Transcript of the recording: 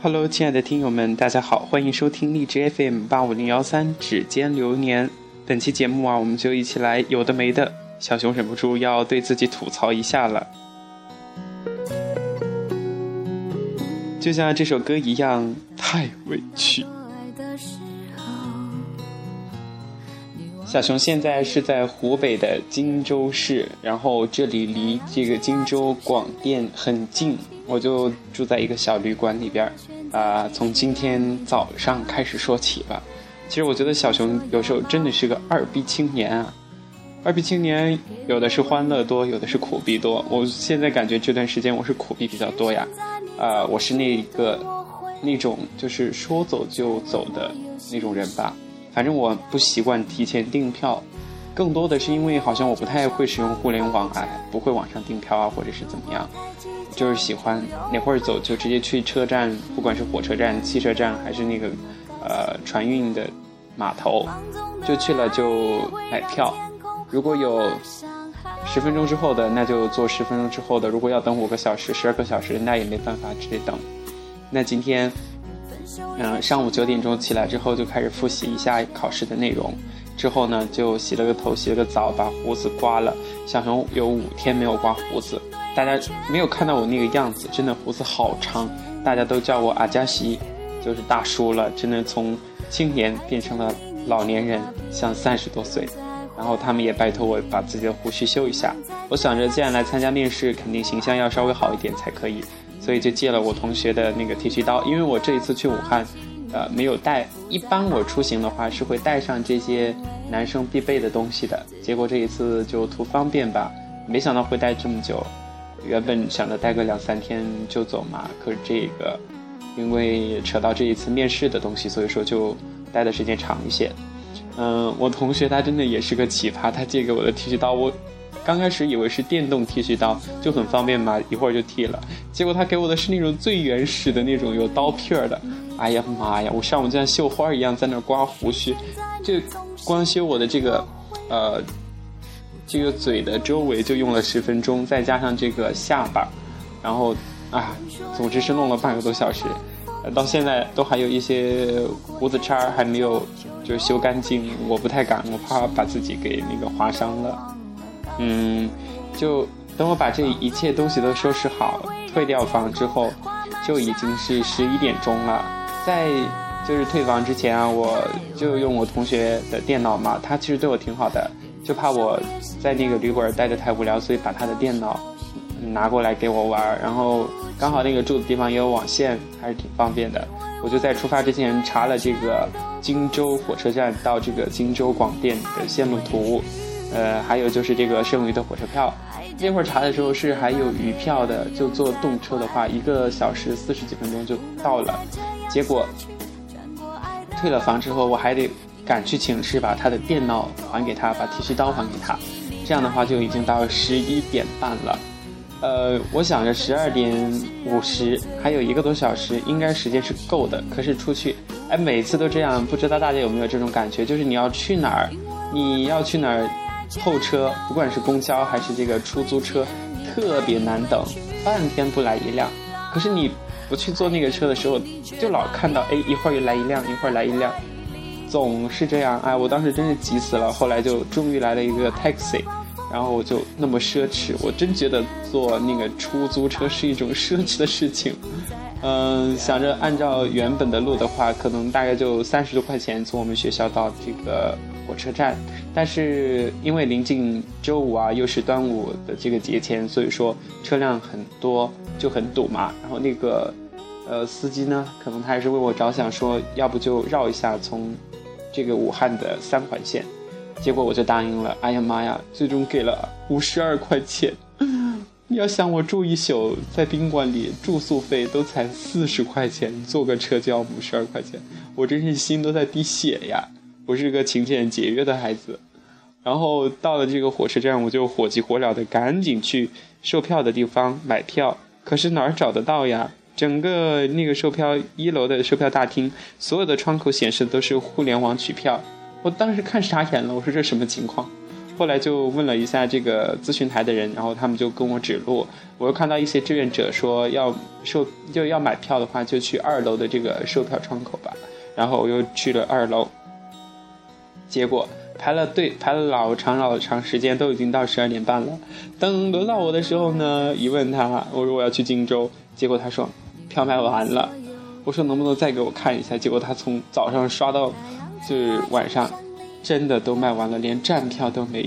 Hello，亲爱的听友们，大家好，欢迎收听荔枝 FM 八五零幺三指尖流年。本期节目啊，我们就一起来有的没的。小熊忍不住要对自己吐槽一下了，就像这首歌一样，太委屈。小熊现在是在湖北的荆州市，然后这里离这个荆州广电很近，我就住在一个小旅馆里边儿。啊，从今天早上开始说起吧。其实我觉得小熊有时候真的是个二逼青年啊。二逼青年有的是欢乐多，有的是苦逼多。我现在感觉这段时间我是苦逼比较多呀。啊，我是那个那种就是说走就走的那种人吧。反正我不习惯提前订票，更多的是因为好像我不太会使用互联网啊，不会网上订票啊，或者是怎么样，就是喜欢哪会儿走就直接去车站，不管是火车站、汽车站还是那个呃船运的码头，就去了就买票。如果有十分钟之后的，那就坐十分钟之后的；如果要等五个小时、十二个小时，那也没办法，只得等。那今天。嗯，上午九点钟起来之后就开始复习一下考试的内容，之后呢就洗了个头，洗了个澡，把胡子刮了。小熊有五天没有刮胡子，大家没有看到我那个样子，真的胡子好长，大家都叫我阿加西，就是大叔了，真的从青年变成了老年人，像三十多岁。然后他们也拜托我把自己的胡须修一下。我想着既然来参加面试，肯定形象要稍微好一点才可以。所以就借了我同学的那个剃须刀，因为我这一次去武汉，呃，没有带。一般我出行的话是会带上这些男生必备的东西的。结果这一次就图方便吧，没想到会带这么久。原本想着带个两三天就走嘛，可是这个，因为扯到这一次面试的东西，所以说就待的时间长一些。嗯，我同学他真的也是个奇葩，他借给我的剃须刀我。刚开始以为是电动剃须刀，就很方便嘛，一会儿就剃了。结果他给我的是那种最原始的那种有刀片的。哎呀妈呀！我上午就像绣花一样在那刮胡须，就光修我的这个，呃，这个嘴的周围就用了十分钟，再加上这个下巴，然后啊，总之是弄了半个多小时。到现在都还有一些胡子茬还没有就修干净，我不太敢，我怕把自己给那个划伤了。嗯，就等我把这一切东西都收拾好，退掉房之后，就已经是十一点钟了。在就是退房之前啊，我就用我同学的电脑嘛，他其实对我挺好的，就怕我在那个旅馆待着太无聊，所以把他的电脑拿过来给我玩。然后刚好那个住的地方也有网线，还是挺方便的。我就在出发之前查了这个荆州火车站到这个荆州广电的线路图。呃，还有就是这个剩余的火车票，那会儿查的时候是还有余票的，就坐动车的话，一个小时四十几分钟就到了。结果退了房之后，我还得赶去寝室把他的电脑还给他，把剃须刀还给他。这样的话就已经到十一点半了。呃，我想着十二点五十还有一个多小时，应该时间是够的。可是出去，哎，每次都这样，不知道大家有没有这种感觉？就是你要去哪儿，你要去哪儿？候车，不管是公交还是这个出租车，特别难等，半天不来一辆。可是你不去坐那个车的时候，就老看到，哎，一会儿又来一辆，一会儿来一辆，总是这样。哎，我当时真是急死了。后来就终于来了一个 taxi，然后我就那么奢侈，我真觉得坐那个出租车是一种奢侈的事情。嗯，想着按照原本的路的话，可能大概就三十多块钱从我们学校到这个火车站。但是因为临近周五啊，又是端午的这个节前，所以说车辆很多，就很堵嘛。然后那个，呃，司机呢，可能他还是为我着想，说要不就绕一下，从这个武汉的三环线。结果我就答应了。哎呀妈呀，最终给了五十二块钱。你要想我住一宿在宾馆里，住宿费都才四十块钱，坐个车就要五十二块钱，我真是心都在滴血呀！我是一个勤俭节约的孩子。然后到了这个火车站，我就火急火燎的赶紧去售票的地方买票。可是哪儿找得到呀？整个那个售票一楼的售票大厅，所有的窗口显示的都是互联网取票。我当时看傻眼了，我说这什么情况？后来就问了一下这个咨询台的人，然后他们就跟我指路。我又看到一些志愿者说要售就要买票的话，就去二楼的这个售票窗口吧。然后我又去了二楼，结果排了队排了老长老长时间，都已经到十二点半了。等轮到我的时候呢，一问他，我说我要去荆州，结果他说票卖完了。我说能不能再给我看一下？结果他从早上刷到就是晚上，真的都卖完了，连站票都没有。